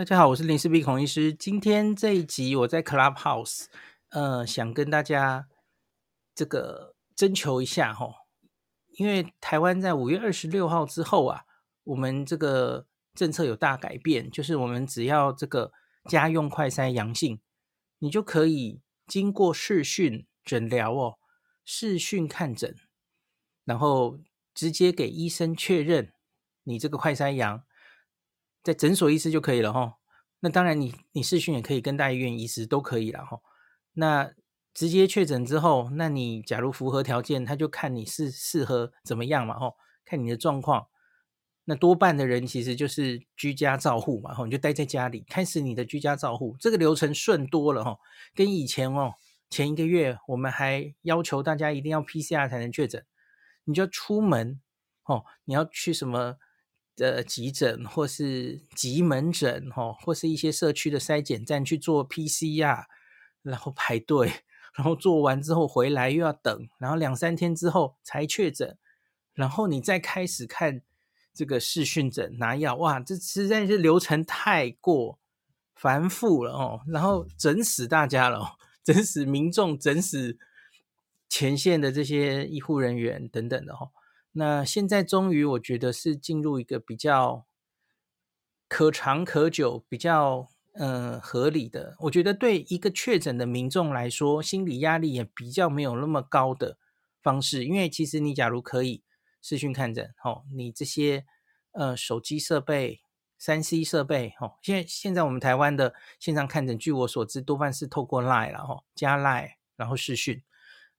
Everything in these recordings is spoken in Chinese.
大家好，我是林氏璧孔医师。今天这一集我在 Clubhouse，呃，想跟大家这个征求一下哈，因为台湾在五月二十六号之后啊，我们这个政策有大改变，就是我们只要这个家用快筛阳性，你就可以经过视讯诊疗哦，视讯看诊，然后直接给医生确认你这个快筛阳。在诊所医师就可以了哈，那当然你你视讯也可以跟大医院医师都可以了哈。那直接确诊之后，那你假如符合条件，他就看你是适合怎么样嘛哈，看你的状况。那多半的人其实就是居家照护嘛哈，你就待在家里，开始你的居家照护，这个流程顺多了哈。跟以前哦，前一个月我们还要求大家一定要 PCR 才能确诊，你就要出门哦，你要去什么？的急诊或是急门诊哈，或是一些社区的筛检站去做 PCR，然后排队，然后做完之后回来又要等，然后两三天之后才确诊，然后你再开始看这个视讯诊拿药，哇，这实在是流程太过繁复了哦，然后整死大家了，整死民众，整死前线的这些医护人员等等的哈。那现在终于，我觉得是进入一个比较可长可久、比较嗯、合理的。我觉得对一个确诊的民众来说，心理压力也比较没有那么高的方式。因为其实你假如可以视讯看诊，哦，你这些呃手机设备、三 C 设备，哦，现现在我们台湾的线上看诊，据我所知，多半是透过 Line 了，哈，加 Line 然后视讯，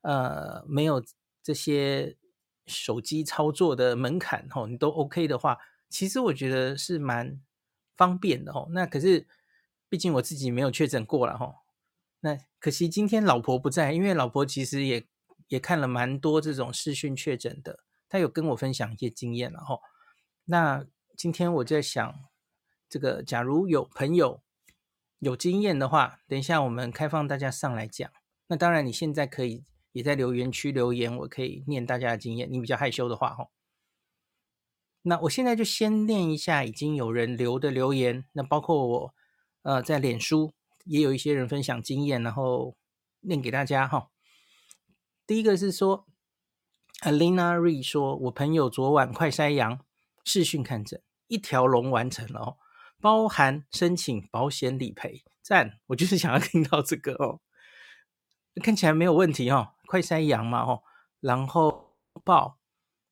呃，没有这些。手机操作的门槛吼，你都 OK 的话，其实我觉得是蛮方便的吼。那可是，毕竟我自己没有确诊过了吼。那可惜今天老婆不在，因为老婆其实也也看了蛮多这种视讯确诊的，她有跟我分享一些经验了吼。那今天我在想，这个假如有朋友有经验的话，等一下我们开放大家上来讲。那当然你现在可以。也在留言区留言，我可以念大家的经验。你比较害羞的话，哈，那我现在就先念一下已经有人留的留言。那包括我，呃，在脸书也有一些人分享经验，然后念给大家，哈。第一个是说，Alina Ree 说，我朋友昨晚快筛阳，视讯看诊，一条龙完成了哦，包含申请保险理赔，赞！我就是想要听到这个哦。看起来没有问题哦，快筛阳嘛哦，然后报，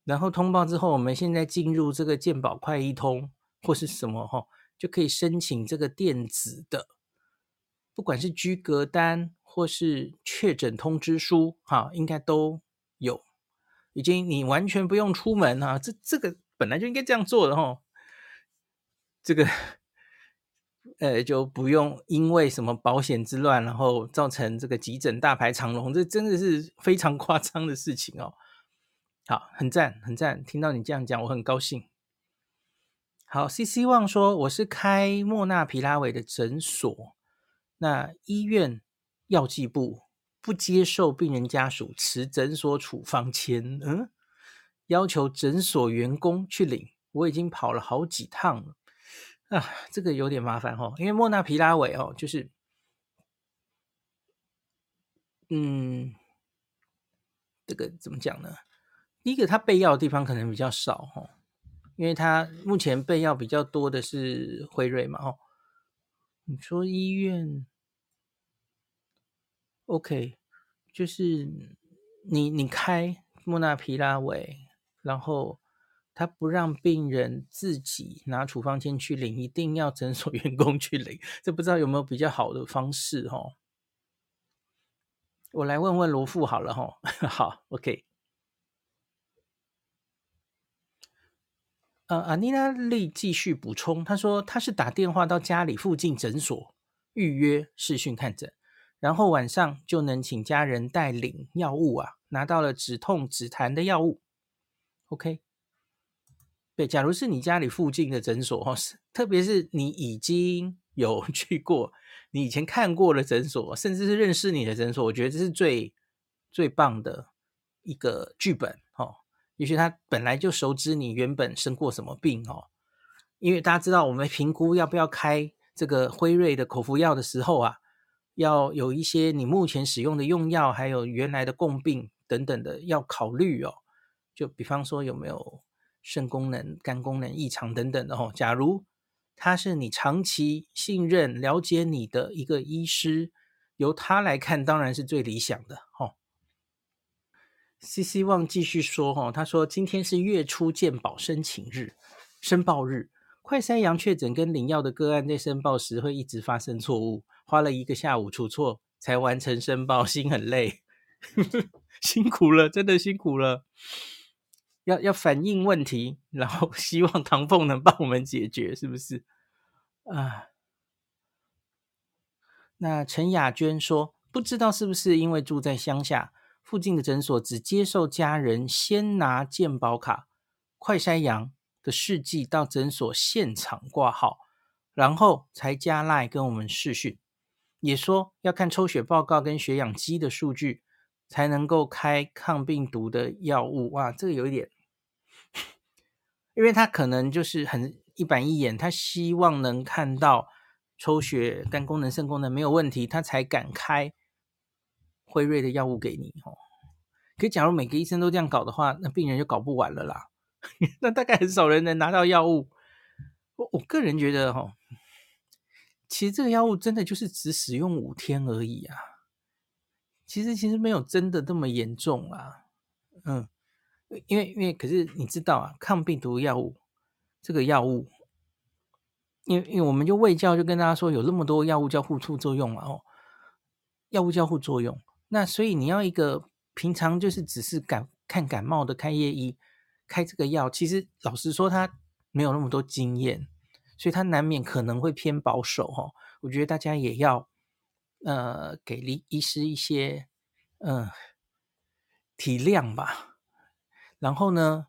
然后通报之后，我们现在进入这个健保快一通或是什么吼，就可以申请这个电子的，不管是居隔单或是确诊通知书哈，应该都有，已经你完全不用出门啊，这这个本来就应该这样做的吼，这个。呃，就不用因为什么保险之乱，然后造成这个急诊大排长龙，这真的是非常夸张的事情哦。好，很赞，很赞，听到你这样讲，我很高兴。好，C C 旺说我是开莫纳皮拉韦的诊所，那医院药剂部不接受病人家属持诊所处方签，嗯，要求诊所员工去领，我已经跑了好几趟了。啊，这个有点麻烦哦，因为莫纳皮拉韦哦，就是，嗯，这个怎么讲呢？第一个，它备药的地方可能比较少哦，因为它目前备药比较多的是辉瑞嘛哦。你说医院，OK，就是你你开莫纳皮拉韦，然后。他不让病人自己拿处方箋去领，一定要诊所 员工去领。这不知道有没有比较好的方式哦？我来问问罗富好了哈。好，OK。呃，阿妮娜丽继续补充，她说她是打电话到家里附近诊所预约视讯看诊，然后晚上就能请家人代领药物啊，拿到了止痛止痰的药物。OK。对，假如是你家里附近的诊所，特别是你已经 有去过，你以前看过的诊所，甚至是认识你的诊所，我觉得这是最最棒的一个剧本哦。也许他本来就熟知你原本生过什么病哦，因为大家知道我们评估要不要开这个辉瑞的口服药的时候啊，要有一些你目前使用的用药，还有原来的共病等等的要考虑哦。就比方说有没有肾功能、肝功能异常等等的哦。假如他是你长期信任、了解你的一个医师，由他来看当然是最理想的哦。C C 旺继续说哦，他说今天是月初健保申请日、申报日。快筛阳确诊跟领药的个案在申报时会一直发生错误，花了一个下午出错才完成申报，心很累，辛苦了，真的辛苦了。要要反映问题，然后 希望唐凤能帮我们解决，是不是？啊，那陈雅娟说，不知道是不是因为住在乡下，附近的诊所只接受家人先拿健保卡快筛阳。的试剂到诊所现场挂号，然后才加赖跟我们视讯，也说要看抽血报告跟血氧机的数据，才能够开抗病毒的药物。哇，这个有一点，因为他可能就是很一板一眼，他希望能看到抽血肝功能、肾功能没有问题，他才敢开辉瑞的药物给你哦。可假如每个医生都这样搞的话，那病人就搞不完了啦。那大概很少人能拿到药物。我我个人觉得，哈，其实这个药物真的就是只使用五天而已啊。其实其实没有真的这么严重啊。嗯，因为因为可是你知道啊，抗病毒药物这个药物，因为因为我们就卫教就跟大家说，有那么多药物交互作用嘛，哦，药物交互作用。那所以你要一个平常就是只是感看感冒的开业医。开这个药，其实老实说，他没有那么多经验，所以他难免可能会偏保守哈。我觉得大家也要呃给医医师一些嗯、体谅吧。然后呢，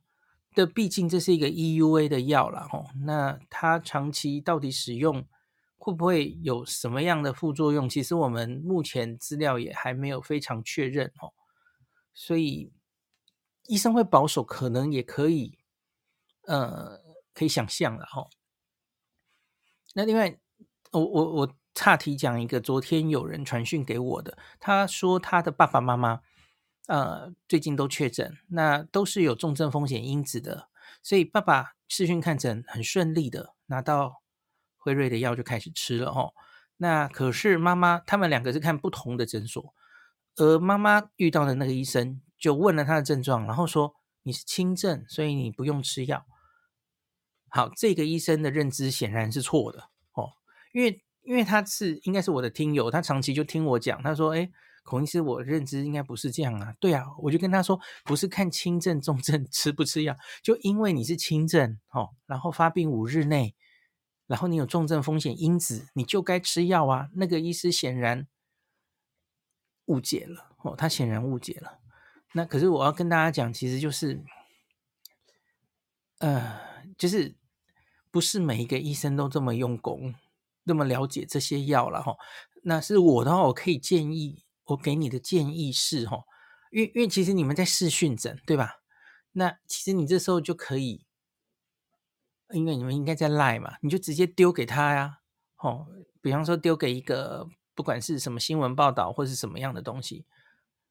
这毕竟这是一个 EUA 的药了哦，那它长期到底使用会不会有什么样的副作用？其实我们目前资料也还没有非常确认哦，所以。医生会保守，可能也可以，呃，可以想象了哦。那另外，我我我岔题讲一个，昨天有人传讯给我的，他说他的爸爸妈妈，呃，最近都确诊，那都是有重症风险因子的，所以爸爸视讯看诊很顺利的拿到辉瑞的药就开始吃了哦。那可是妈妈他们两个是看不同的诊所，而妈妈遇到的那个医生。就问了他的症状，然后说你是轻症，所以你不用吃药。好，这个医生的认知显然是错的哦，因为因为他是应该是我的听友，他长期就听我讲，他说：“诶，孔医师，我认知应该不是这样啊。”对啊，我就跟他说，不是看轻症、重症 吃不吃药，就因为你是轻症哦，然后发病五日内，然后你有重症风险因子，你就该吃药啊。那个医师显然误解了哦，他显然误解了。那可是我要跟大家讲，其实就是，呃，就是不是每一个医生都这么用功，那么了解这些药了哈。那是我的话，我可以建议，我给你的建议是哦，因为因为其实你们在试训诊对吧？那其实你这时候就可以，因为你们应该在赖嘛，你就直接丢给他呀，哦，比方说丢给一个不管是什么新闻报道或是什么样的东西，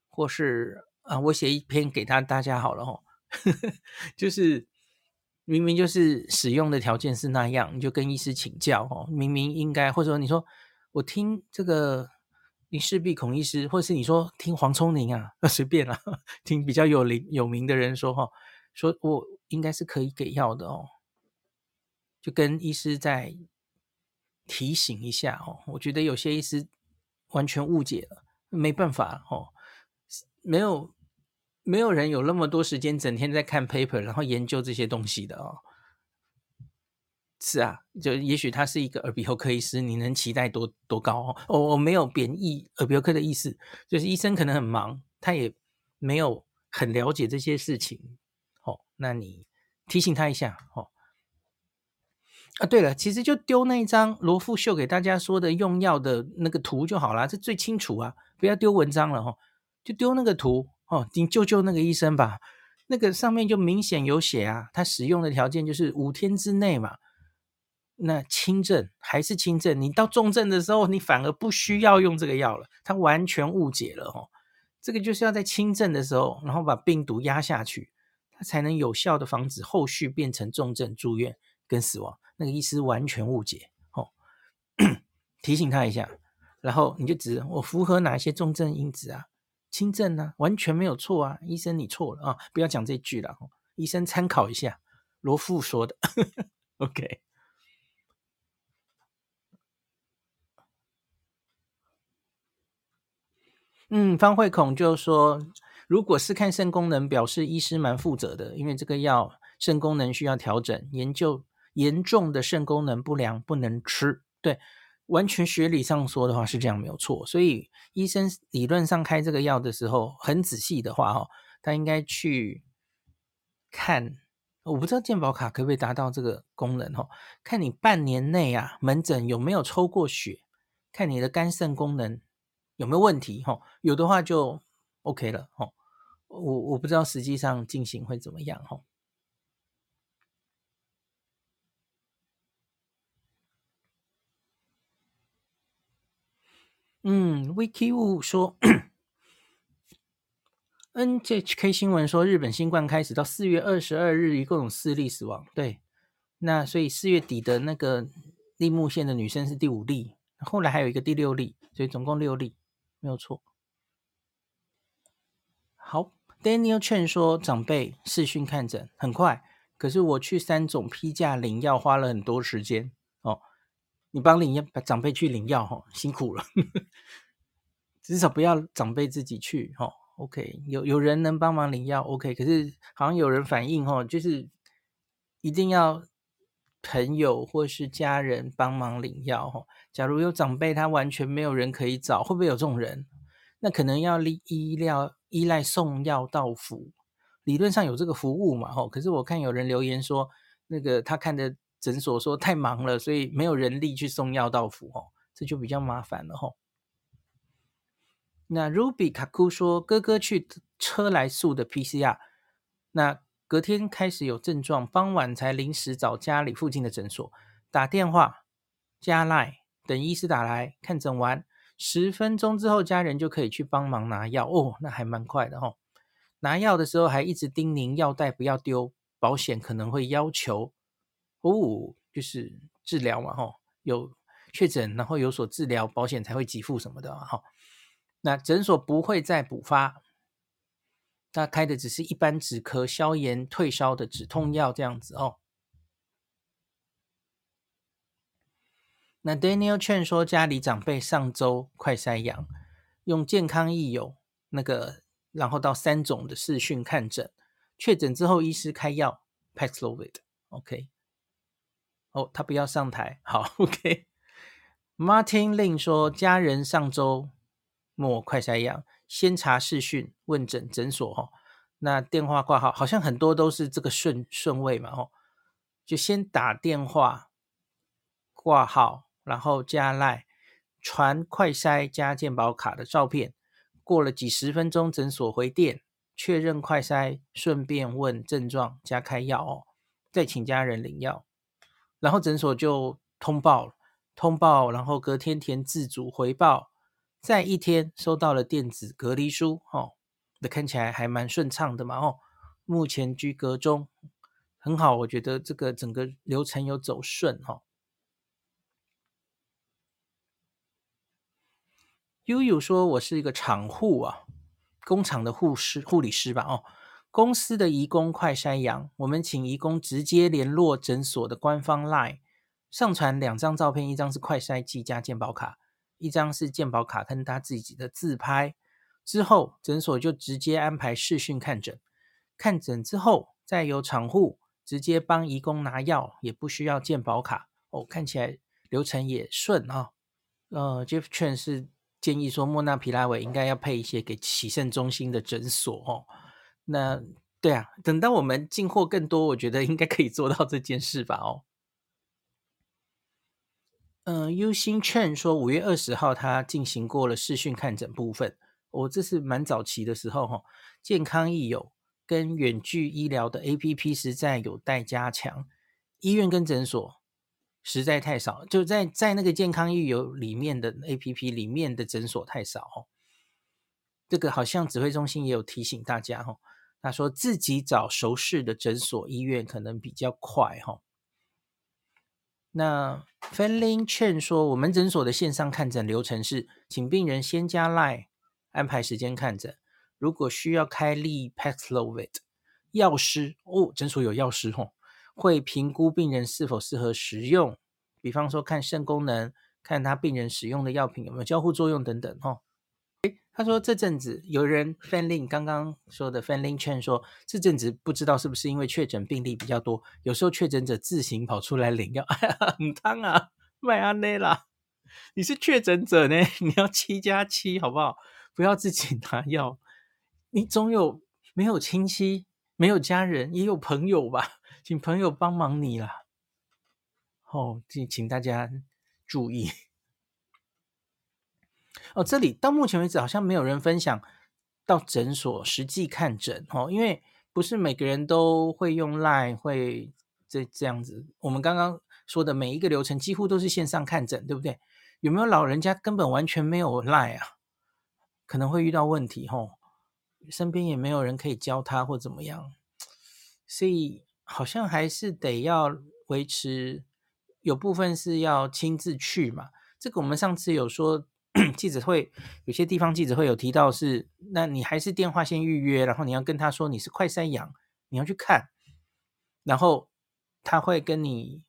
或是。啊，我写一篇给他大家好了吼，就是明明就是使用的条件是那样，你就跟医师请教哦。明明应该，或者说你说我听这个林氏璧孔医师，或者是你说听黄聪宁啊，随便啦，听比较有名有名的人说哈，说我应该是可以给药的哦，就跟医师再提醒一下哦。我觉得有些医师完全误解了，没办法哦。没有，没有人有那么多时间整天在看 paper，然后研究这些东西的哦。是啊，就也许他是一个耳鼻喉科医师，你能期待多多高哦？我我没有贬义耳鼻喉科的意思，就是医生可能很忙，他也没有很了解这些事情。哦，那你提醒他一下哦。啊，对了，其实就丢那一张罗富秀给大家说的用药的那个图就好了，这最清楚啊，不要丢文章了哈、哦。就丢那个图哦，你救救那个医生吧。那个上面就明显有写啊，他使用的条件就是五天之内嘛。那轻症还是轻症，你到重症的时候，你反而不需要用这个药了。他完全误解了哦，这个就是要在轻症的时候，然后把病毒压下去，他才能有效的防止后续变成重症住院跟死亡。那个医师完全误解哦，提醒他一下，然后你就指我符合哪些重症因子啊？轻症呢、啊？完全没有错啊，医生你错了啊！不要讲这句了，医生参考一下罗富说的。OK。嗯，方慧孔就说，如果是看肾功能，表示医师蛮负责的，因为这个药肾功能需要调整，研究严重的肾功能不良不能吃。对，完全学理上说的话是这样没有错，所以医生理论上开这个药的时候，很仔细的话，哦，他应该去看，我不知道健保卡可不可以达到这个功能，哦，看你半年内啊门诊有没有抽过血，看你的肝肾功能。有没有问题？哈，有的话就 OK 了。哈，我我不知道实际上进行会怎么样。哈，嗯，Wiki 说，NHK 新闻说，日本新冠开始到四月二十二日，一共有四例死亡。对，那所以四月底的那个立木县的女生是第五例，后来还有一个第六例，所以总共六例。没有错。好，Daniel Chen 说，长辈视讯看诊很快，可是我去三种批价领药花了很多时间哦。你帮领药，把长辈去领药哈、哦，辛苦了。至少不要长辈自己去哈、哦。OK，有有人能帮忙领药 OK，可是好像有人反映哈、哦，就是一定要。朋友或是家人帮忙领药哈，假如有长辈他完全没有人可以找，会不会有这种人？那可能要依医疗依赖送药到府，理论上有这个服务嘛哈。可是我看有人留言说，那个他看的诊所说太忙了，所以没有人力去送药到府哈，这就比较麻烦了哈。那 Ruby 卡库说，哥哥去车来素的 PCR，那。隔天开始有症状，傍晚才临时找家里附近的诊所打电话加 Line 等医师打来看诊完，十分钟之后家人就可以去帮忙拿药哦，那还蛮快的哈、哦。拿药的时候还一直叮咛药袋不要丢，保险可能会要求哦，就是治疗嘛哈、哦，有确诊然后有所治疗，保险才会给付什么的哈、哦。那诊所不会再补发。他开的只是一般止咳、消炎、退烧的止痛药，这样子哦。那 Daniel Chen 说，家里长辈上周快筛阳，用健康益友那个，然后到三总的视讯看诊，确诊之后医师开药 Paxlovid。OK，哦，他不要上台，好，OK。Martin Lin 说，家人上周末快筛阳。先查视讯问诊诊所哈，那电话挂号好像很多都是这个顺顺位嘛哦，就先打电话挂号，然后加赖传快筛加健保卡的照片，过了几十分钟诊所回电确认快筛，顺便问症状加开药哦，再请家人领药，然后诊所就通报通报，然后隔天填自主回报。在一天收到了电子隔离书，哦，那看起来还蛮顺畅的嘛，哦，目前居隔中，很好，我觉得这个整个流程有走顺，哈、哦。悠悠说：“我是一个厂护啊，工厂的护士、护理师吧，哦，公司的移工快筛阳，我们请移工直接联络诊所的官方 LINE，上传两张照片，一张是快筛剂加健保卡。”一张是健保卡跟他自己的自拍，之后诊所就直接安排视讯看诊，看诊之后再由厂户直接帮移工拿药，也不需要健保卡哦，看起来流程也顺啊、哦。呃，Jeff Chen 是建议说莫纳皮拉韦应该要配一些给洗肾中心的诊所哦。那对啊，等到我们进货更多，我觉得应该可以做到这件事吧哦。嗯，U 心劝说五月二十号他进行过了视讯看诊部分，我、这是蛮早期的时候哈。健康益友跟远距医疗的 APP 实在有待加强，医院跟诊所实在太少，就在在那个健康益友里面的 APP 里面的诊所太少哦。这个好像指挥中心也有提醒大家哦，他说自己找熟识的诊所医院可能比较快哈。那 Fanlin Chen 说，我们诊所的线上看诊流程是，请病人先加 Line 安排时间看诊，如果需要开立 Paxlovid，药师哦，诊所有药师哦。会评估病人是否适合食用，比方说看肾功能，看他病人使用的药品有没有交互作用等等。哈，诶，他说这阵子有人 Fanlin 刚刚说的 Fanlin Chen 说，这阵子不知道是不是因为确诊病例比较多，有时候确诊者自行跑出来领药，哎呀，很烫啊，麦阿内啦，你是确诊者呢，你要七加七好不好？不要自己拿药，你总有没有亲戚，没有家人，也有朋友吧？请朋友帮忙你啦，哦，请请大家注意哦。这里到目前为止好像没有人分享到诊所实际看诊哦，因为不是每个人都会用 Line，会这这样子。我们刚刚说的每一个流程几乎都是线上看诊，对不对？有没有老人家根本完全没有 Line 啊？可能会遇到问题哦，身边也没有人可以教他或怎么样，所以。好像还是得要维持，有部分是要亲自去嘛。这个我们上次有说记者会，有些地方记者会有提到是，那你还是电话先预约，然后你要跟他说你是快筛阳，你要去看，然后他会跟你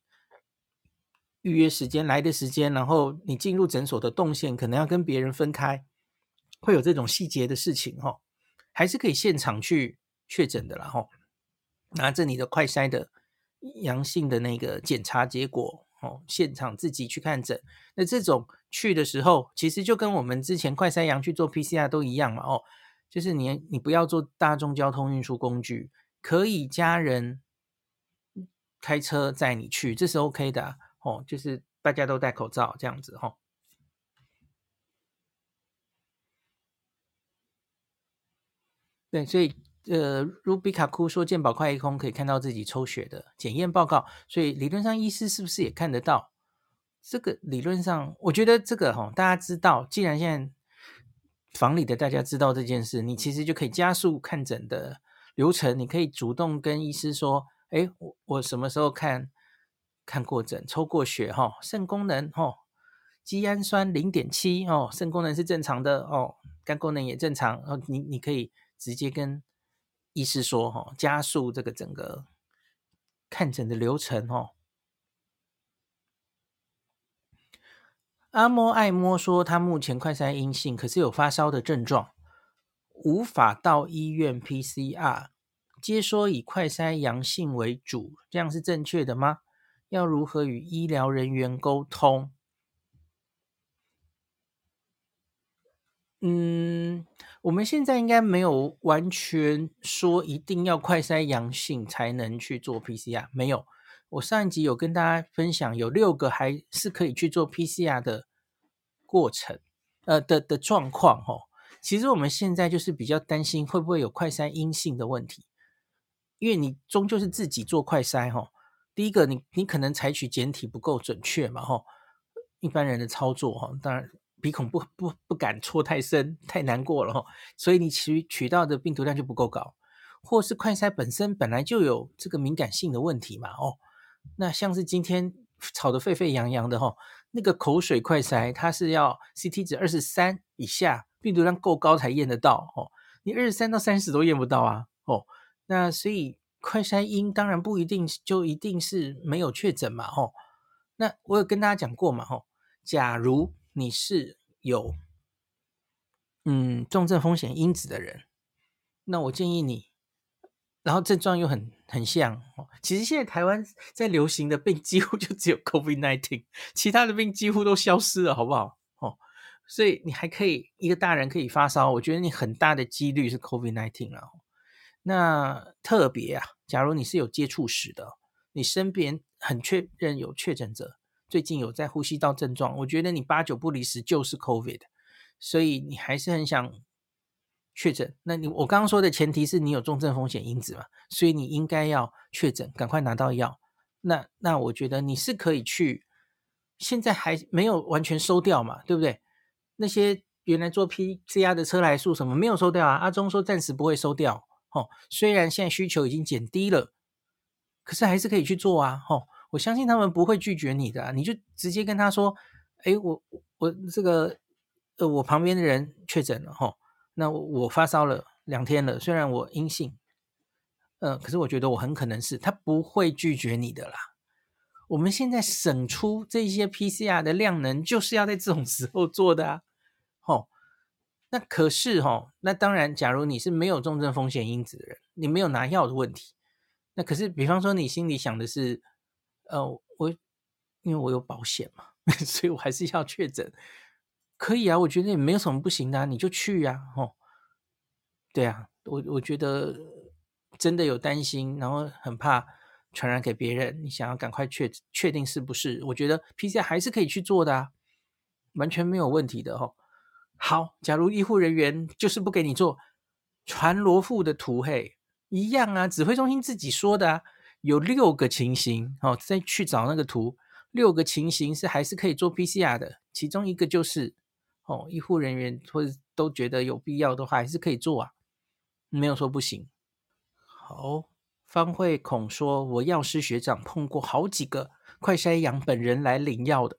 预约时间来的时间，然后你进入诊所的动线可能要跟别人分开，会有这种细节的事情哈，还是可以现场去确诊的啦哈。拿着你的快筛的阳性的那个检查结果哦，现场自己去看诊。那这种去的时候，其实就跟我们之前快筛阳去做 PCR 都一样嘛哦，就是你你不要坐大众交通运输工具，可以家人开车载你去，这是 OK 的哦，就是大家都戴口罩这样子哈。对，所以。呃，Ruby 卡库说健保快一空可以看到自己抽血的检验报告，所以理论上医师是不是也看得到？这个理论上，我觉得这个哈，大家知道，既然现在房里的大家知道这件事，你其实就可以加速看诊的流程。你可以主动跟医师说：“哎，我我什么时候看看过诊，抽过血哈，肾功能哈，肌氨酸零点七哦，肾功能是正常的哦，肝功能也正常。哦，你你可以直接跟。”意思说：“哈，加速这个整个看诊的流程。”哈，阿摸爱摸说，他目前快筛阴性，可是有发烧的症状，无法到医院 PCR。接说以快筛阳性为主，这样是正确的吗？要如何与医疗人员沟通？嗯。我们现在应该没有完全说一定要快筛阳性才能去做 PCR，没有。我上一集有跟大家分享，有六个还是可以去做 PCR 的过程，呃的的状况哦。其实我们现在就是比较担心会不会有快筛阴性的问题，因为你终究是自己做快筛哈。第一个，你你可能采取检体不够准确嘛哈，一般人的操作哈，当然。鼻孔不不不敢戳太深，太难过了哈，所以你取取到的病毒量就不够高，或是快筛本身本来就有这个敏感性的问题嘛哦，那像是今天吵得沸沸扬扬的哈，那个口水快筛它是要 CT 值二十三以下，病毒量够高才验得到哦，你二十三到三十都验不到啊哦，那所以快筛阴当然不一定就一定是没有确诊嘛哦，那我有跟大家讲过嘛吼，假如。你是有嗯重症风险因子的人，那我建议你，然后症状又很很像哦，其实现在台湾在流行的病几乎 就只有 COVID-19，其他的病几乎都消失了，好不好？哦，所以你还可以一个大人可以发烧，我觉得你很大的几率是 COVID-19 了。那特别啊，假如你是有接触史的，你身边很确认有确诊者。最近有在呼吸道症状，我觉得你八九不离十就是 COVID，所以你还是很想确诊。那你我刚刚说的前提是你有重症风险因子嘛，所以你应该要确诊，赶快拿到药，那那我觉得你是可以去，现在还没有完全收掉嘛，对不对？那些原来做 PCR 的车来数什么没有收掉啊？阿中说暂时不会收掉，哦，虽然现在需求已经减低了，可是还是可以去做啊，哦，我相信他们不会拒绝你的，你就直接跟他说，哎，我我这个呃，我旁边的人确诊了，哦，那我我发烧了两天了，虽然我阴性。嗯、可是我觉得我很可能是他不会拒绝你的啦。我们现在省出这些 PCR 的量能，就是要在这种时候做的啊。吼，那可是吼，那当然，假如你是没有重症风险因子的人，你没有拿药的问题，那可是，比方说你心里想的是，呃，我因为我有保险嘛，所以我还是要确诊，可以啊，我觉得也没有什么不行的，你就去呀，吼，对啊，我我觉得。真的有担心，然后很怕传染给别人，你想要赶快确确定是不是？我觉得 PCR 还是可以去做的啊，完全没有问题的哦。好，假如医护人员就是不给你做，传罗富的图嘿，一样啊，指挥中心自己说的啊，有六个情形哦，再去找那个图，六个情形是还是可以做 PCR 的，其中一个就是哦，医护人员或者都觉得有必要的话，还是可以做啊，没有说不行。好，方慧孔说，我药师学长碰过好几个快筛阳本人来领药的，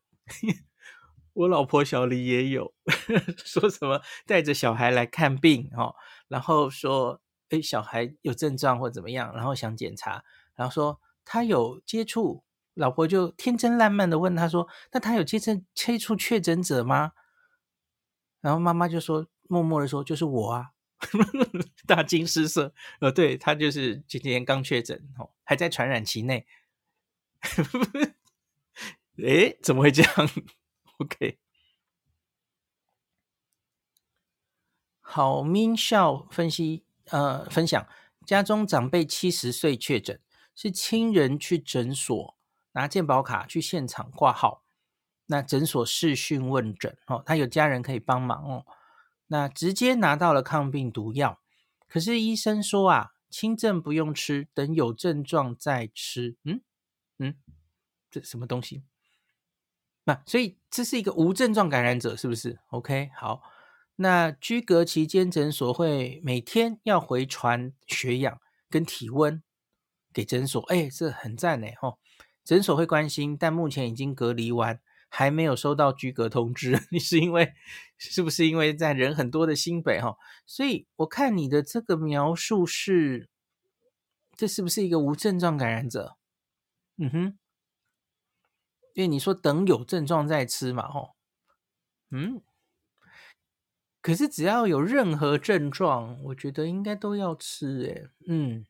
我老婆小黎也有，说什么带着小孩来看病哦，然后说，哎，小孩有症状或怎么样，然后想检查，然后说他有接触，老婆就天真烂漫的问他说，那他有接触接触确诊者吗？然后妈妈就说，默默的说，就是我啊。大惊失色，呃，对，他就是今天刚确诊，哦，还在传染期内。诶，怎么会这样？OK，好，明笑分析，呃，分享家中长辈七十岁确诊，是亲人去诊所拿健保卡去现场挂号，那诊所视讯问诊，哦，他有家人可以帮忙哦。那直接拿到了抗病毒药，可是医生说啊，轻症不用吃，等有症状再吃。嗯嗯，这什么东西？那、所以这是一个无症状感染者，是不是？OK，好。那居隔期间诊所会每天要回传血氧跟体温给诊所，哎，这很赞呢。吼，诊所会关心，但目前已经隔离完。还没有收到居隔通知，你是因为是不是因为在人很多的新北哈？所以我看你的这个描述是，这是不是一个无症状感染者？嗯哼，因为你说等有症状再吃嘛，吼，嗯，可是只要有任何症状，我觉得应该都要吃，诶，嗯，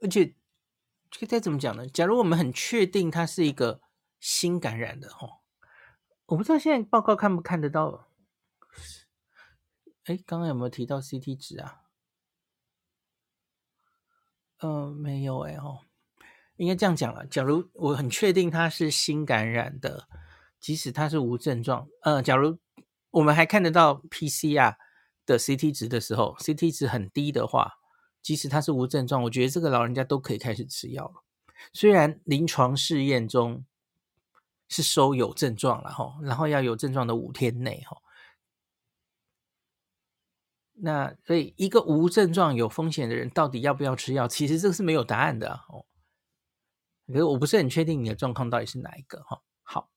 而且。这个该怎么讲呢？假如我们很确定它是一个新感染的哦，我不知道现在报告看不看得到。哎，刚刚有没有提到 CT 值啊？嗯、没有哎哦，应该这样讲了。假如我很确定它是新感染的，即使它是无症状，呃，假如我们还看得到 PCR 的 CT 值的时候，CT 值很低的话。即使他是无症状，我觉得这个老人家都可以开始吃药了。虽然临床试验中是收有症状了哈，然后要有症状的五天内哈。那所以一个无症状有风险的人到底要不要吃药？其实这个是没有答案的哦。可是我不是很确定你的状况到底是哪一个哈。好，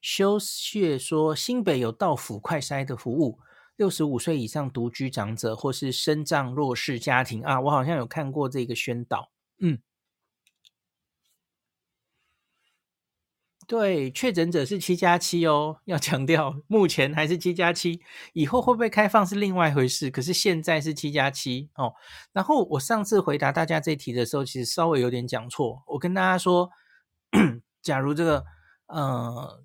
修谢说新北有到府快筛的服务。六十五岁以上独居长者或是身障弱势家庭啊，我好像有看过这个宣导。嗯，对，确诊者是七加七哦，要强调，目前还是七加七，以后会不会开放是另外一回事。可是现在是七加七哦。然后我上次回答大家这题的时候，其实稍微有点讲错。我跟大家说，假如这个，呃。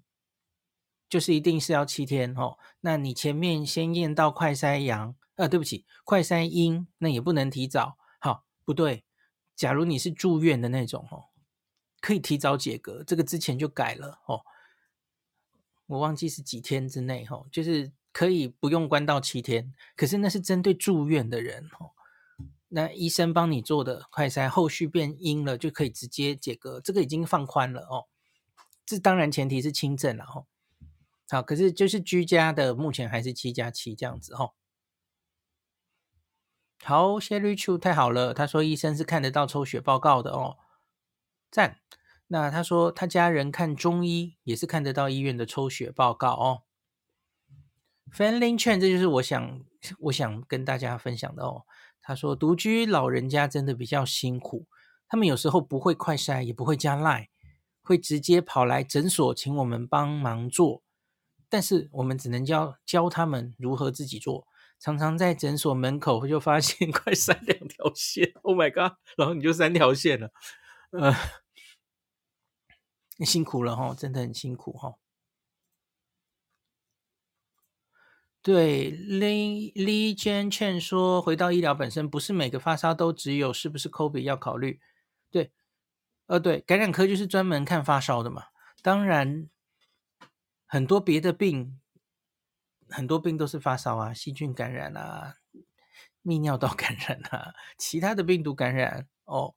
就是一定是要七天哦，那你前面先验到快筛阳，呃，对不起，快筛阴，那也不能提早。好，不对，假如你是住院的那种哦，可以提早解隔，这个之前就改了哦，我忘记是几天之内哦，就是可以不用关到七天，可是那是针对住院的人哦，那医生帮你做的快筛，后续变阴了，就可以直接解隔，这个已经放宽了哦。这当然前提是轻症了哦。好，可是就是居家的，目前还是七加七这样子哦。好，谢绿秋太好了，他说医生是看得到抽血报告的哦，赞。那他说他家人看中医也是看得到医院的抽血报告哦。Fanling 劝，这就是我想我想跟大家分享的哦。他说：“独居老人家真的比较辛苦，他们有时候不会快筛，也不会加 Line，会直接跑来诊所请我们帮忙做，但是我们只能教教他们如何自己做。常常在诊所门口就发现 快三两条线，Oh my god！然后你就三条线了，呃，辛苦了哈，真的很辛苦哈。”对李李娟劝说，回到医疗本身，不是每个发烧都只有是不是抠鼻要考虑。对，呃，对，感染科就是专门看发烧的嘛。当然，很多别的病，很多病都是发烧啊，细菌感染啊，泌尿道 感染啊，其他的病毒感染哦，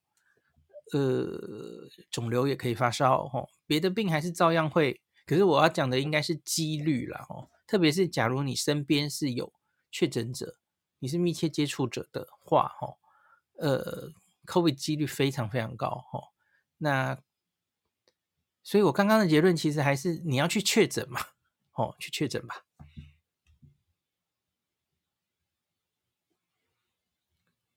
呃，肿瘤也可以发烧哦，别的病还是照样会。可是我要讲的应该是几率啦哦。特别是假如你身边是有确诊者，你是密切接触者的话，哦，呃，COVID 几率非常非常高，哦。那，所以我刚刚的结论其实还是你要去确诊嘛，哦，去确诊吧。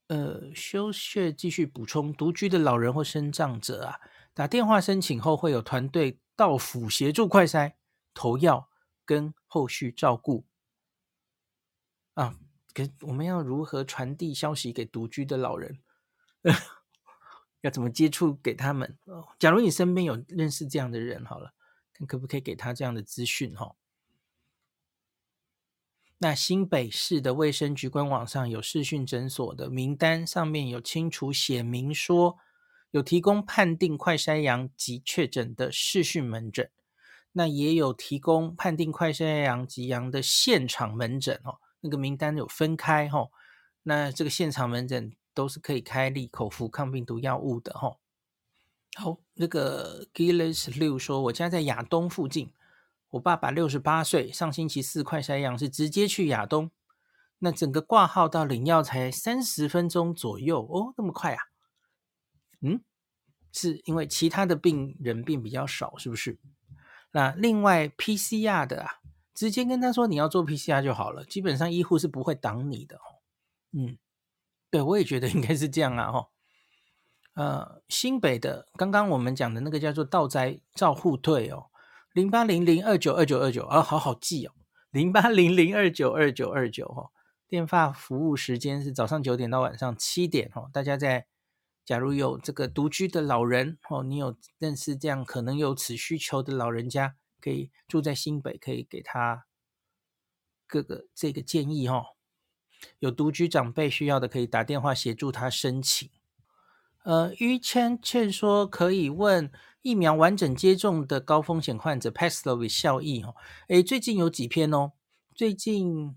呃，休学继续补充，独居的老人或身障者啊，打电话申请后会有团队到府协助快筛、投药。跟后续照顾啊，可我们要如何传递消息给独居的老人？要怎么接触给他们？假如你身边有认识这样的人，好了，看可不可以给他这样的资讯哈。那新北市的卫生局官网上有视讯诊所的名单，上面有清楚写明说，有提供判定快筛阳及确诊的视讯门诊。那也有提供判定快筛阳及阳的现场门诊哦，那个名单有分开哈。那这个现场门诊都是可以开立口服抗病毒药物的哈。好，那个 Gilles 六说，我家在亚东附近，我爸爸六十八岁，上星期四快筛阳是直接去亚东，那整个挂号到领药才三十分钟左右哦，那么快啊？嗯，是因为其他的病人病比较少，是不是？那另外 PCR 的啊，直接跟他说你要做 PCR 就好了，基本上医护是不会挡你的哦。嗯，对，我也觉得应该是这样啊。哈，呃，新北的刚刚我们讲的那个叫做道斋照护队哦，零八零零二九二九二九啊，好好记哦，零八零零二九二九二九哈，电话服务时间是早上九点到晚上七点哦，大家在。假如有这个独居的老人哦，你有认识这样可能有此需求的老人家，可以住在新北，可以给他各个这个建议哦。有独居长辈需要的，可以打电话协助他申请。呃，于谦劝说可以问疫苗完整接种的高风险患者 Paxlovid 效益哦。诶，最近有几篇哦，最近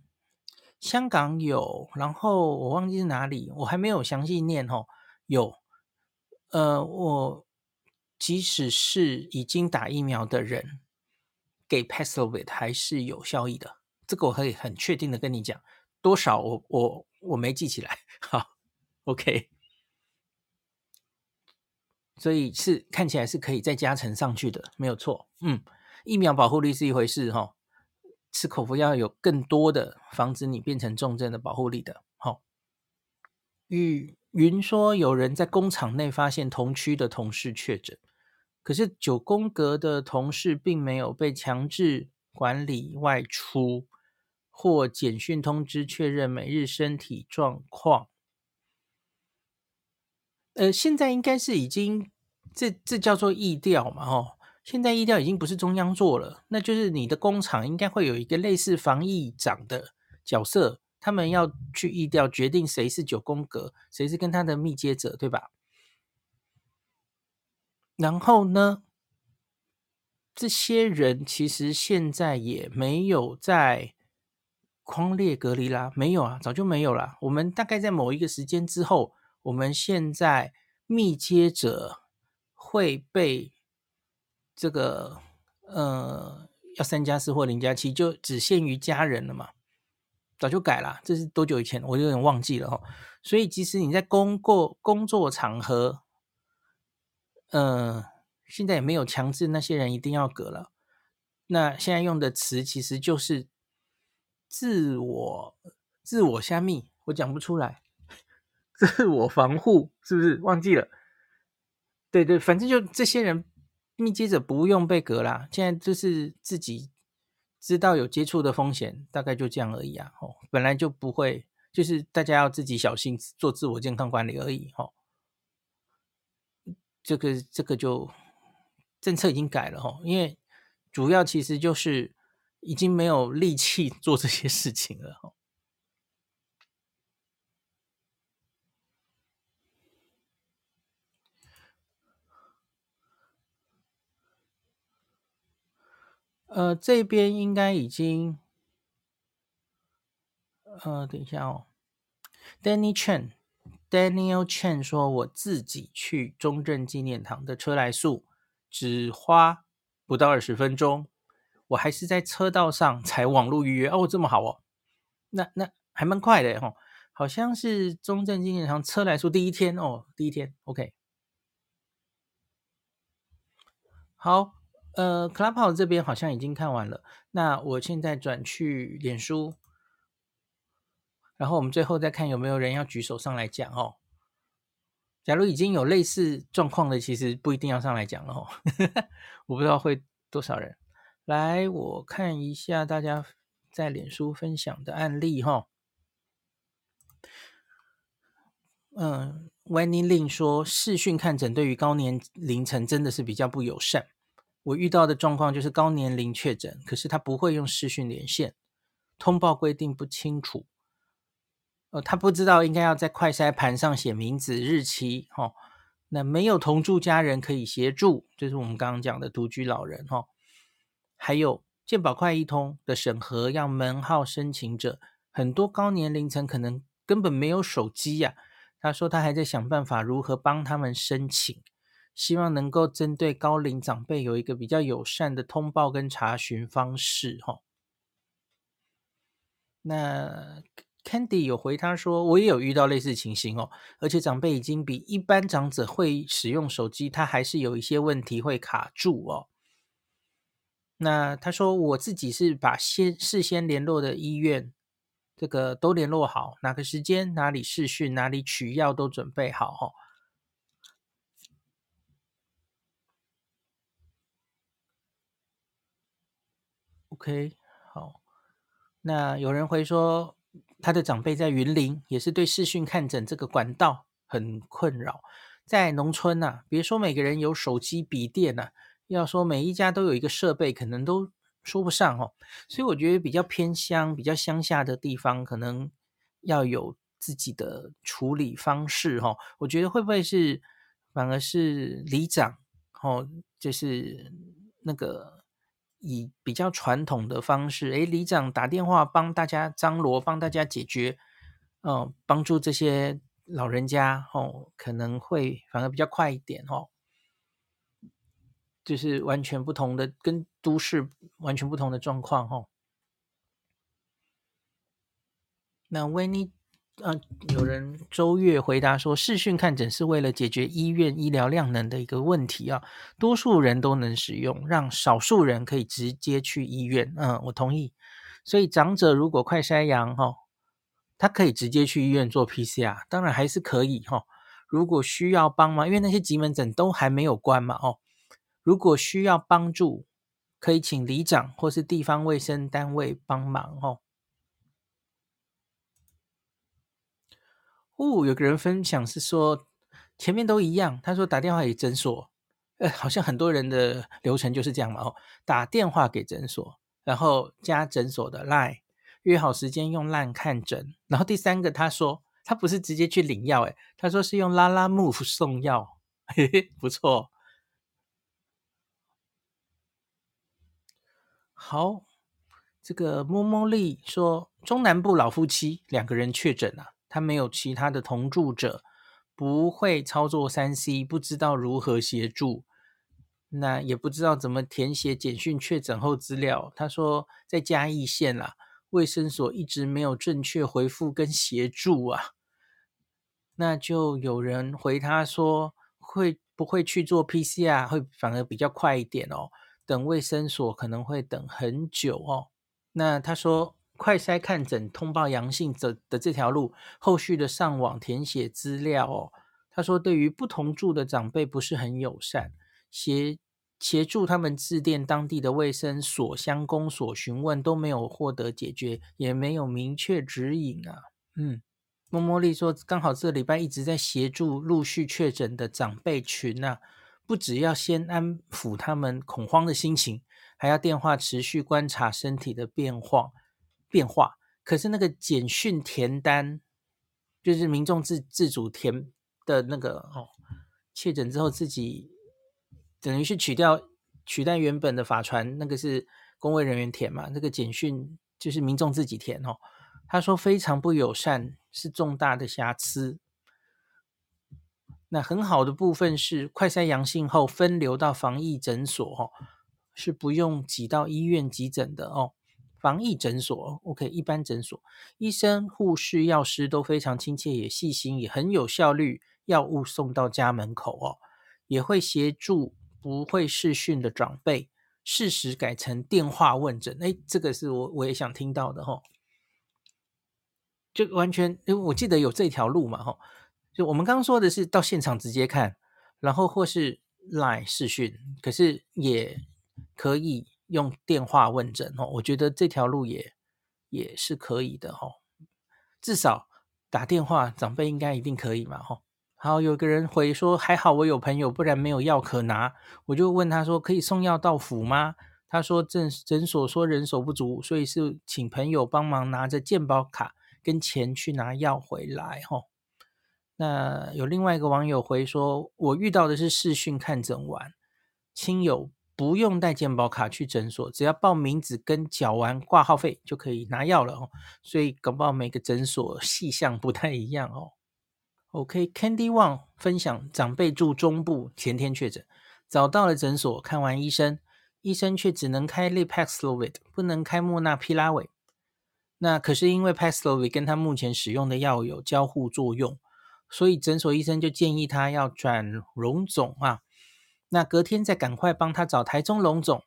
香港有，然后我忘记是哪里，我还没有详细念哦。有，呃，我即使是已经打疫苗的人，给 Paxlovid 还是有效益的。这个我可以很确定的跟你讲，多少我我我没记起来。好，OK，所以是看起来是可以再加成上去的，没有错。嗯，疫苗保护力是一回事哈、哦，吃口服药有更多的防止你变成重症的保护力的。好、哦，与。云说有人在工厂内发现同区的同事确诊，可是九宫格的同事并没有被强制管理外出或简讯通知确认每日身体状况。呃，现在应该是已经这这叫做疫调嘛？哦，现在疫调已经不是中央做了，那就是你的工厂应该会有一个类似防疫长的角色。他们要去疫调，决定谁是九宫格，谁是跟他的密接者，对吧？然后呢，这些人其实现在也没有在匡列隔离啦？没有啊，早就没有了。我们大概在某一个时间之后，我们现在密接者会被这个呃要三加四或零加七，就只限于家人了嘛。早就改了，这是多久以前？我有点忘记了哈。所以，即使你在工过工作场合，呃，现在也没有强制那些人一定要隔了。那现在用的词其实就是自我自我虾密，我讲不出来，自我防护是不是？忘记了？对对，反正就这些人密接者不用被隔啦，现在就是自己。知道有接触的风险，大概就这样而已啊！哦，本来就不会，就是大家要自己小心做自我健康管理而已。哦，这个这个就政策已经改了哈，因为主要其实就是已经没有力气做这些事情了。哈，呃，这边应该已经，呃，等一下哦，Danny Chen，Daniel Chen 说，我自己去中正纪念堂的车来速只花不到二十分钟，我还是在车道上才 网络预约哦，这么好哦，那那还蛮快的哦，好像是中正纪念堂车来说第一天哦，第一天，OK，好。呃，Clubhouse 这边好像已经看完了，那我现在转去脸书，然后我们最后再看有没有人要举手上来讲哦。假如已经有类似状况的，其实不一定要上来讲了哦。我不知道会多少人来，我看一下大家在脸书分享的案例哈。嗯，Wenny Lin 说视讯看诊对于高年龄层真的是比较不友善。我遇到的状况就是高年龄确诊，可是他不会用视讯连线，通报规定不清楚，呃，他不知道应该要在快筛盘上写名字、日期，哈、那没有同住家人可以协助，就是我们刚刚讲的独居老人，哈、还有健保快易通的审核要门号申请者，很多高年龄层可能根本没有手机呀、他说他还在想办法如何帮他们申请。希望能够针对高龄长辈有一个比较友善的通报跟查询方式，哈。那 Candy 有回他说，我也有遇到类似情形哦，而且长辈已经比一般长者会使用手机，他还是有一些问题会卡住哦。那他说我自己是把先事先联络的医院这个都联络好，哪个时间哪里视讯哪里取药都准备好，哈。OK，好。那有人会说，他的长辈在云林，也是对视讯看诊这个管道很困扰。在农村呐、啊，别说每个人有手机、笔电呐、啊，要说每一家都有一个设备，可能都说不上哦。所以我觉得比较偏乡、比较乡下的地方，可能要有自己的处理方式哈。我觉得会不会是反而是里长哦，就是那个。以比较传统的方式，诶，里长打电话帮大家张罗，帮大家解决，哦，帮助这些老人家，哦，可能会反而比较快一点，哦，就是完全不同的，跟都市完全不同的状况，哦。那维尼。嗯，有人周月回答说，视讯看诊是为了解决医院医疗量能的一个问题啊，多数人都能使用，让少数人可以直接去医院。嗯，我同意。所以长者如果快筛阳哈，他可以直接去医院做 PCR，当然还是可以哈。如果需要帮忙，因为那些急门诊都还没有关嘛哦。如果需要帮助，可以请里长或是地方卫生单位帮忙哦。哦，有个人分享是说前面都一样，他说打电话给诊所，呃，好像很多人的流程就是这样嘛，哦，打电话给诊所，然后加诊所的 line，约好时间用 line 看诊，然后第三个他说他不是直接去领药，诶，他说是用拉拉 move 送药，嘿嘿，不错，好，这个摸摸丽说，中南部老夫妻两个人确诊了，他没有其他的同住者，不会操作三 C，不知道如何协助，那也不知道怎么填写简讯确诊后资料。他说在嘉义县啦，卫生所一直没有正确回复跟协助啊。那就有人回他说，会不会去做 PCR，会反而比较快一点哦。等卫生所可能会等很久哦。那他说，快筛看诊通报阳性的的这条路，后续的上网填写资料哦。他说，对于不同住的长辈不是很友善，协协助他们致电当地的卫生所、乡公所询问，都没有获得解决，也没有明确指引啊。嗯。莫茉莉说：“刚好这礼拜一直在协助陆续确诊的长辈群啊，不只要先安抚他们恐慌的心情，还要电话持续观察身体的变化变化。可是那个简讯填单，就是民众自自主填的那个哦，确诊之后自己等于是取掉取代原本的法传，那个是公卫人员填嘛，那个简讯就是民众自己填哦。”他说非常不友善，是重大的瑕疵。那很好的部分是，快筛阳性后分流到防疫诊所，哦，是不用挤到医院急诊的哦。防疫诊所，OK，一般诊所，医生、护士、药师都非常亲切，也细心，也很有效率。药物送到家门口哦，也会协助不会视讯的长辈，适时改成电话问诊。诶，这个是我我也想听到的哦。就完全，因为我记得有这条路嘛，吼，就我们刚刚说的是到现场直接看，然后或是 Line 视讯，可是也可以用电话问诊，哦，我觉得这条路也也是可以的，吼，至少打电话长辈应该一定可以嘛，吼。好，有个人回说还好我有朋友，不然没有药可拿，我就问他说可以送药到府吗？他说诊诊所说人手不足，所以是请朋友帮忙拿着健保卡。跟钱去拿药回来，吼。那有另外一个网友回说，我遇到的是视讯看诊完，亲友不用带健保卡去诊所，只要报名字跟缴完挂号费就可以拿药了哦。所以搞不好每个诊所细项不太一样哦。OK，Candy Wang 分享长辈住中部，前天确诊，早到了诊所看完医生，医生却只能开利帕斯洛维特，不能开莫纳皮拉韦。那可是因为 Paxlovid 跟他目前使用的药有交互作用，所以诊所医生就建议他要转荣总啊。那隔天再赶快帮他找台中龙总。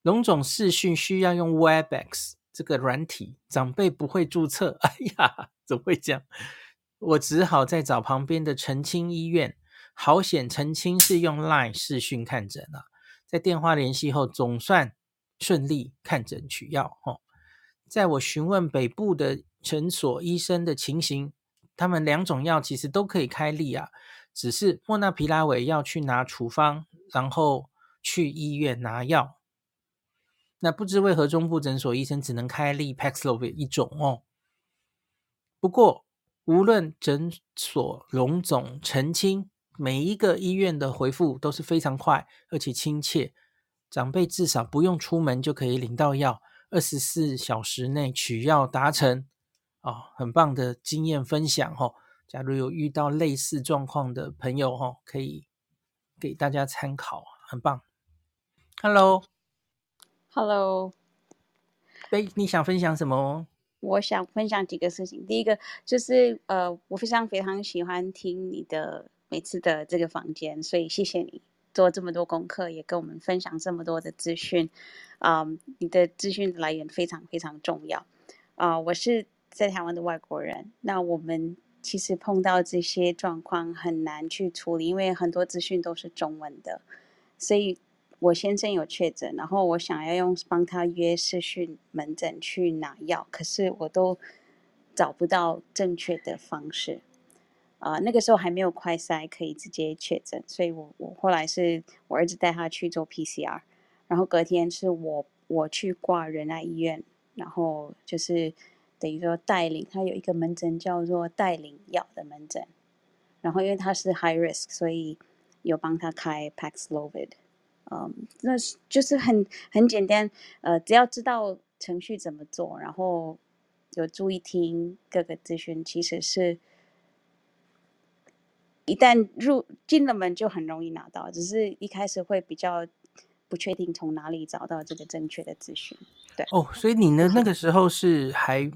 龙总视讯需要用 Webex 这个软体，长辈不会注册。哎呀，怎么会这样？我只好再找旁边的澄清医院。好险，澄清是用 Line 视讯看诊啊，在电话联系后，总算顺利看诊取药哦。在我询问北部的诊所医生的情形，他们两种药其实都可以开立啊，只是莫纳皮拉韦要去拿处方，然后去医院拿药。那不知为何中部诊所医生只能开立 Paxlovid 一种哦。不过无论诊所、荣总、澄清，每一个医院的回复都是非常快而且亲切，长辈至少不用出门就可以领到药。二十四小时内取药达成哦，很棒的经验分享哦。假如有遇到类似状况的朋友哦，可以给大家参考，很棒。Hello，Hello，哎，你想分享什么？我想分享几个事情。第一个就是呃，我非常非常喜欢听你的每次的这个房间，所以谢谢你。做这么多功课，也跟我们分享这么多的资讯，啊、um，你的资讯来源非常非常重要。啊、uh，我是在台湾的外国人，那我们其实碰到这些状况很难去处理，因为很多资讯都是中文的。所以我先生有确诊，然后我想要用帮他约视讯门诊去拿药，可是我都找不到正确的方式。啊、那个时候还没有快筛可以直接确诊，所以我我后来是我儿子带他去做 PCR，然后隔天是我我去挂仁爱医院，然后就是等于说带领他有一个门诊叫做带领药的门诊，然后因为他是 high risk，所以有帮他开 Paxlovid，嗯，那是就是很很简单，呃，只要知道程序怎么做，然后有注意听各个资讯，其实是一旦入进了门就很容易拿到，只是一开始会比较不确定从哪里找到这个正确的资讯。对。哦，所以你呢那个时候是还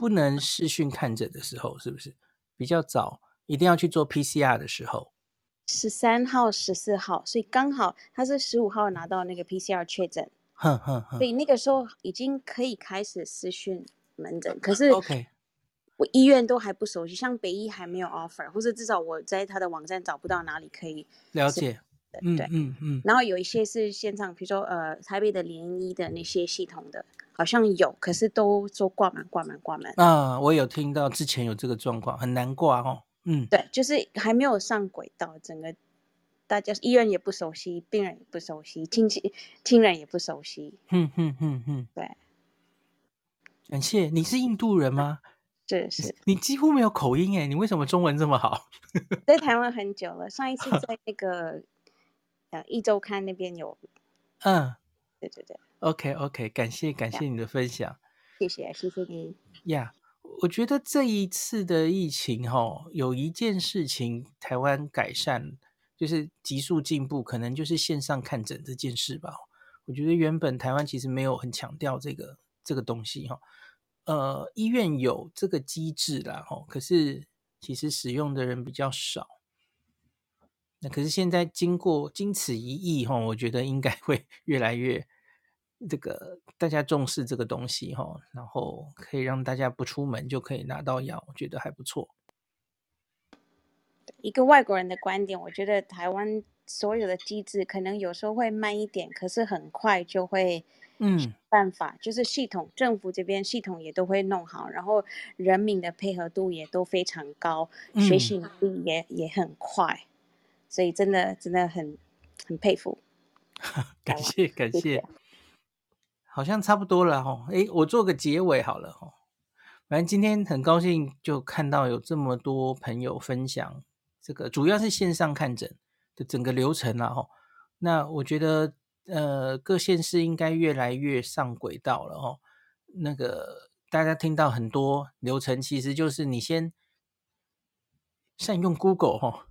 不能视讯看诊的时候，是不是比较早？一定要去做 PCR 的时候。十三号、十四号，所以刚好他是十五号拿到那个 PCR 确诊，哼哼哼，所以那个时候已经可以开始视讯门诊。可是，OK，我医院都还不熟悉，像北医还没有 offer，或者至少我在他的网站找不到哪里可以了解。对，对，嗯嗯。然后有一些是线上，比如说呃台北的联医的那些系统的，好像有，可是都说挂满、挂满、挂满。啊，我有听到之前有这个状况，很难挂哦。嗯，对，就是还没有上轨道，整个大家医院也不熟悉，病人也不熟悉，亲戚亲人也不熟悉。嗯嗯嗯嗯，对。感谢，你是印度人吗？是是。你几乎没有口音哎，你为什么中文这么好？在台湾很久了，上一次在那个呃一周刊那边有。嗯，对对对。OK OK，感谢感谢你的分享。谢谢谢谢你。呀。我觉得这一次的疫情，哈，有一件事情台湾改善，就是急速进步，可能就是线上看诊这件事吧。我觉得原本台湾其实没有很强调这个这个东西，哈，呃，医院有这个机制啦，哈，可是其实使用的人比较少。那可是现在经过经此一役，哈，我觉得应该会 越来越。这个大家重视这个东西哈，然后可以让大家不出门就可以拿到药，我觉得还不错。一个外国人的观点，我觉得台湾所有的机制可能有时候会慢一点，可是很快就会嗯办法，就是系统政府这边系统也都会弄好，然后人民的配合度也都非常高，学习能力也也很快，所以真的真的很很佩服。感谢感谢。好像差不多了哈，诶，我做个结尾好了哈。反正今天很高兴就看到有这么多朋友分享这个，主要是线上看诊的整个流程了哈。那我觉得呃，各县市应该越来越上轨道了哈。那个大家听到很多流程，其实就是你先善用 Google 哈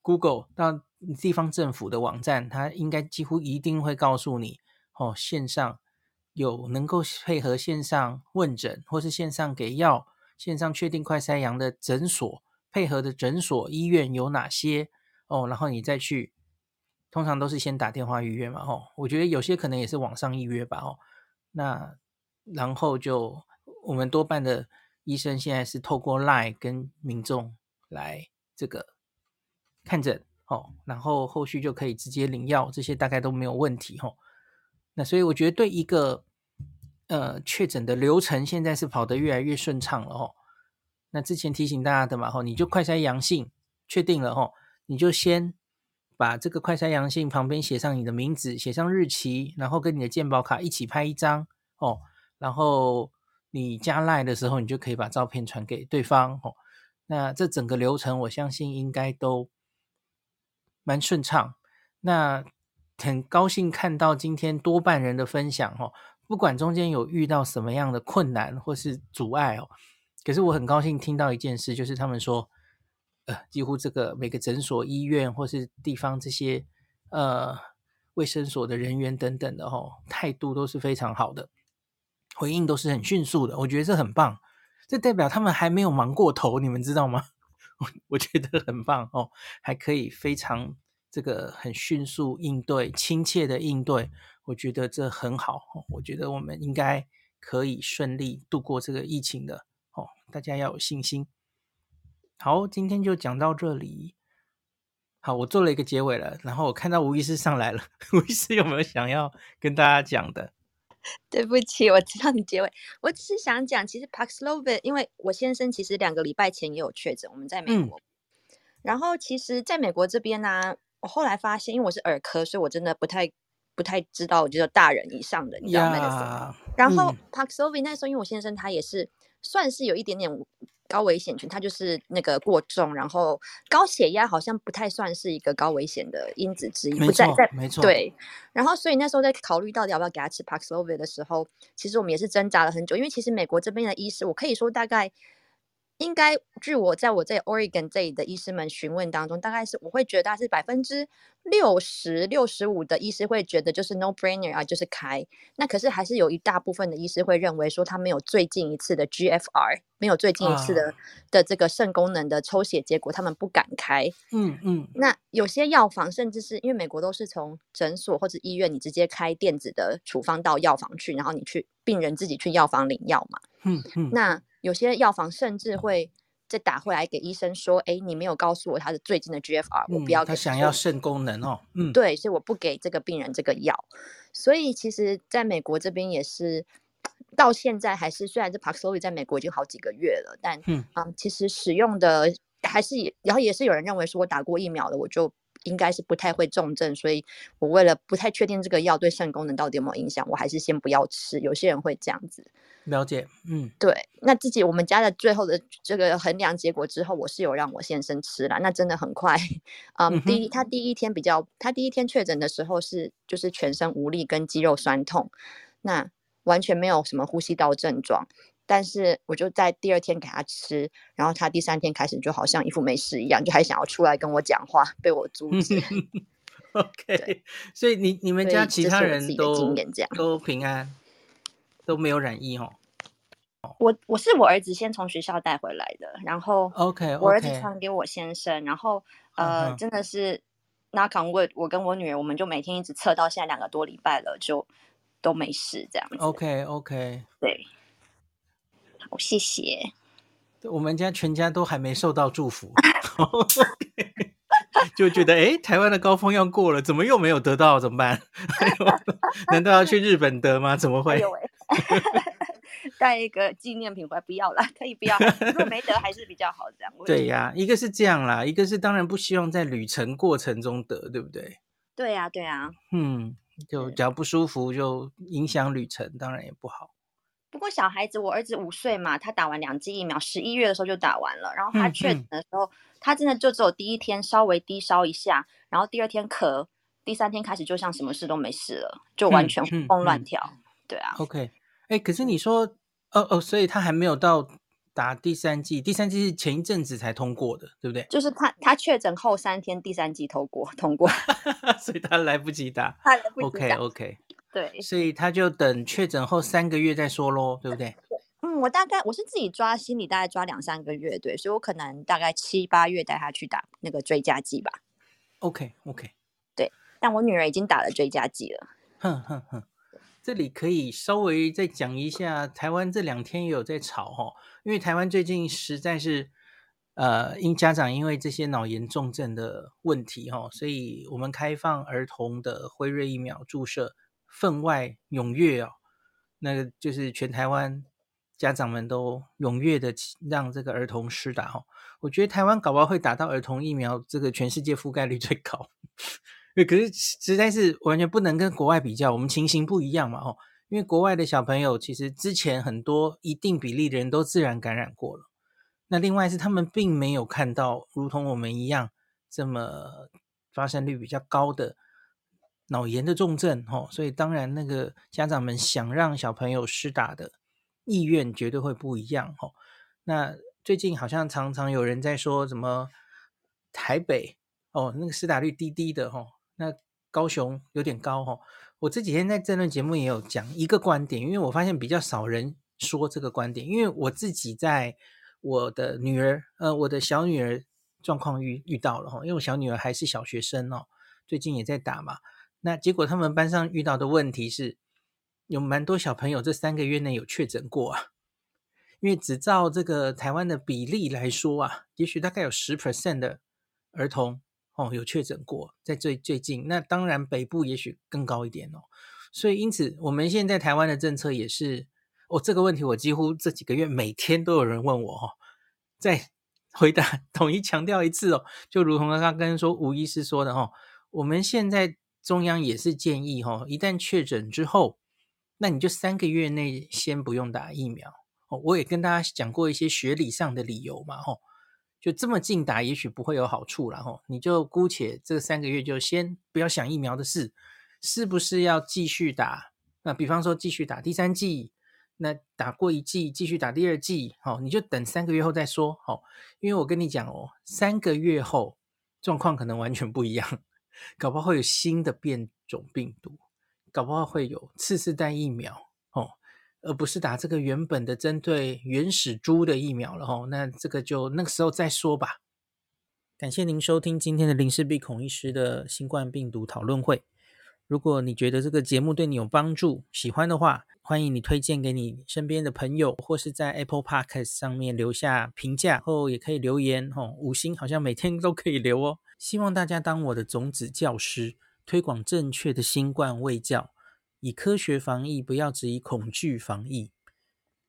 ，Google 到地方政府的网站，它应该几乎一定会告诉你哦，线上。有能够配合线上问诊，或是线上给药、线上确定快筛阳的诊所，配合的诊所、医院有哪些哦？然后你再去，通常都是先打电话预约嘛，哦，我觉得有些可能也是网上预约吧，哦，那然后就我们多半的医生现在是透过 LINE 跟民众来这个看诊，哦，然后后续就可以直接领药，这些大概都没有问题，哦。那所以我觉得对一个呃确诊的流程，现在是跑得越来越顺畅了哦。那之前提醒大家的嘛吼，你就快筛阳性确定了吼，你就先把这个快筛阳性旁边写上你的名字，写上日期，然后跟你的健保卡一起拍一张哦。然后你加赖的时候，你就可以把照片传给对方哦。那这整个流程，我相信应该都蛮顺畅。那很高兴看到今天多半人的分享哦，不管中间有遇到什么样的困难或是阻碍哦，可是我很高兴听到一件事，就是他们说，呃，几乎这个每个诊所、医院或是地方这些呃卫生所的人员等等的哦，态度都是非常好的，回应都是很迅速的，我觉得这很棒，这代表他们还没有忙过头，你们知道吗？我 我觉得很棒哦，还可以非常。这个很迅速应对，亲切的应对，我觉得这很好。我觉得我们应该可以顺利度过这个疫情的哦，大家要有信心。好，今天就讲到这里。好，我做了一个结尾了，然后我看到吴医师上来了，吴医师有没有想要跟大家讲的？对不起，我知道你结尾，我只是想讲，其实 Paxlovid，因为我先生其实两个礼拜前也有确诊，我们在美国，嗯、然后其实在美国这边呢、啊。我后来发现，因为我是耳科，所以我真的不太不太知道，我觉得大人以上的，你知道吗？Yeah, 然后 Paxlovid 那时候，因为我先生他也是算是有一点点高危险群，他就是那个过重，然后高血压好像不太算是一个高危险的因子之一，不在在没错，对。然后所以那时候在考虑到底要不要给他吃 Paxlovid 的时候，其实我们也是挣扎了很久，因为其实美国这边的医师，我可以说大概。应该，据我在我在 Oregon 这里的医师们询问当中，大概是我会觉得大概是百分之六十六十五的医师会觉得就是 no brainer 啊，就是开。那可是还是有一大部分的医师会认为说他没有最近一次的 GFR，没有最近一次的、uh. 的这个肾功能的抽血结果，他们不敢开。嗯嗯。那有些药房甚至是因为美国都是从诊所或者医院，你直接开电子的处方到药房去，然后你去病人自己去药房领药嘛。嗯嗯。那有些药房甚至会再打回来给医生说：“哎，你没有告诉我他的最近的 GFR，我不要。”他想要肾功能哦。嗯，对，所以我不给这个病人这个药。所以其实在美国这边也是到现在还是，虽然这 Paxlovid 在美国已经好几个月了，但嗯啊，其实使用的还是也，然后也是有人认为说我打过疫苗了，我就应该是不太会重症。所以我为了不太确定这个药对肾功能到底有没有影响，我还是先不要吃。有些人会这样子。了解，嗯，对，那自己我们家的最后的这个衡量结果之后，我是有让我先生吃了，那真的很快，嗯，嗯第一他第一天比较，他第一天确诊的时候是就是全身无力跟肌肉酸痛，那完全没有什么呼吸道症状，但是我就在第二天给他吃，然后他第三天开始就好像一副没事一样，就还想要出来跟我讲话，被我阻止。OK，所以你你们家其他人都经验这样都平安。都没有染疫哦。我我是我儿子先从学校带回来的，然后 OK，我儿子传给我先生，然后呃，真的是 knock on wood，我跟我女儿，我们就每天一直测到现在两个多礼拜了，就都没事这样子。OK OK，对，好谢谢。我们家全家都还没受到祝福，就觉得哎，台湾的高峰要过了，怎么又没有得到？怎么办？难道要去日本得吗？怎么会？带一个纪念品回来不要了，可以不要。如果没得还是比较好，这样。对呀、啊，一个是这样啦，一个是当然不希望在旅程过程中得，对不对？对呀、啊，对呀、啊。嗯，就只要不舒服就影响旅程，当然也不好。不过小孩子，我儿子五岁嘛，他打完两剂疫苗，十一月的时候就打完了。然后他确诊的时候，嗯嗯、他真的就只有第一天稍微低烧一下，然后第二天咳，第三天开始就像什么事都没事了，就完全活蹦乱跳。对啊。OK。哎，可是你说，哦哦，所以他还没有到打第三剂，第三剂是前一阵子才通过的，对不对？就是他他确诊后三天，第三剂通过通过，所以他来不及打。他来不及打。OK OK，对，所以他就等确诊后三个月再说喽，对不对？嗯，我大概我是自己抓，心理大概抓两三个月，对，所以我可能大概七八月带他去打那个追加剂吧。OK OK，对，但我女儿已经打了追加剂了。哼哼哼。这里可以稍微再讲一下，台湾这两天也有在吵哈，因为台湾最近实在是，呃，因家长因为这些脑炎重症的问题哈，所以我们开放儿童的辉瑞疫苗注射分外踊跃哦，那个就是全台湾家长们都踊跃的让这个儿童施打哦，我觉得台湾搞不好会打到儿童疫苗，这个全世界覆盖率最高。可是实在是完全不能跟国外比较，我们情形不一样嘛，哦，因为国外的小朋友其实之前很多一定比例的人都自然感染过了，那另外是他们并没有看到如同我们一样这么发生率比较高的脑炎的重症，哦，所以当然那个家长们想让小朋友施打的意愿绝对会不一样，哦，那最近好像常常有人在说什么台北哦，那个施打率低低的，哦。那高雄有点高哦，我这几天在政论节目也有讲一个观点，因为我发现比较少人说这个观点，因为我自己在我的女儿，呃，我的小女儿状况遇遇到了哈，因为我小女儿还是小学生哦，最近也在打嘛，那结果他们班上遇到的问题是，有蛮多小朋友这三个月内有确诊过啊，因为只照这个台湾的比例来说啊，也许大概有十 percent 的儿童。哦，有确诊过，在最最近，那当然北部也许更高一点哦。所以因此，我们现在台湾的政策也是，哦，这个问题我几乎这几个月每天都有人问我哦，再回答 统一强调一次哦，就如同刚刚跟说吴医师说的哦，我们现在中央也是建议哦，一旦确诊之后，那你就三个月内先不用打疫苗哦，我也跟大家讲过一些学理上的理由嘛，吼，就这么近打，也许不会有好处了，吼，你就姑且这三个月就先不要想疫苗的事，是不是要继续打？那比方说继续打第三剂，那打过一剂继续打第二剂，好，你就等三个月后再说，好，因为我跟你讲哦，三个月后状况可能完全不一样，搞不好会有新的变种病毒，搞不好会有次世代疫苗哦。而不是打这个原本的针对原始株的疫苗了吼，那这个就那个时候再说吧。感谢您收听今天的林氏璧孔医师的新冠病毒讨论会。如果你觉得这个节目对你有帮助，喜欢的话，欢迎你推荐给你身边的朋友，或是在 Apple Podcast 上面留下评价，后也可以留言吼，五星好像每天都可以留哦。希望大家当我的种子教师，推广正确的新冠卫教。以科学防疫，不要只以恐惧防疫。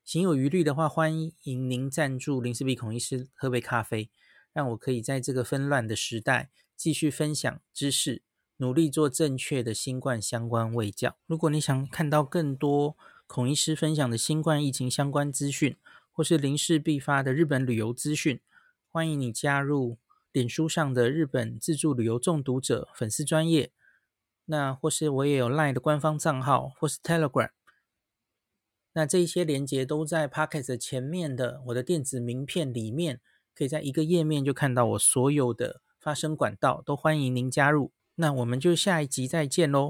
行有余力的话，欢迎您赞助林氏璧孔医师喝杯咖啡，让我可以在这个纷乱的时代继续分享知识，努力做正确的新冠相关卫教。如果你想看到更多孔医师分享的新冠疫情相关资讯，或是林氏璧发的日本旅游资讯，欢迎你加入脸书上的日本自助旅游中毒者粉丝专业。那或是我也有 LINE 的官方账号，或是 Telegram，那这一些连接都在 p o c k e t 前面的我的电子名片里面，可以在一个页面就看到我所有的发声管道，都欢迎您加入。那我们就下一集再见喽。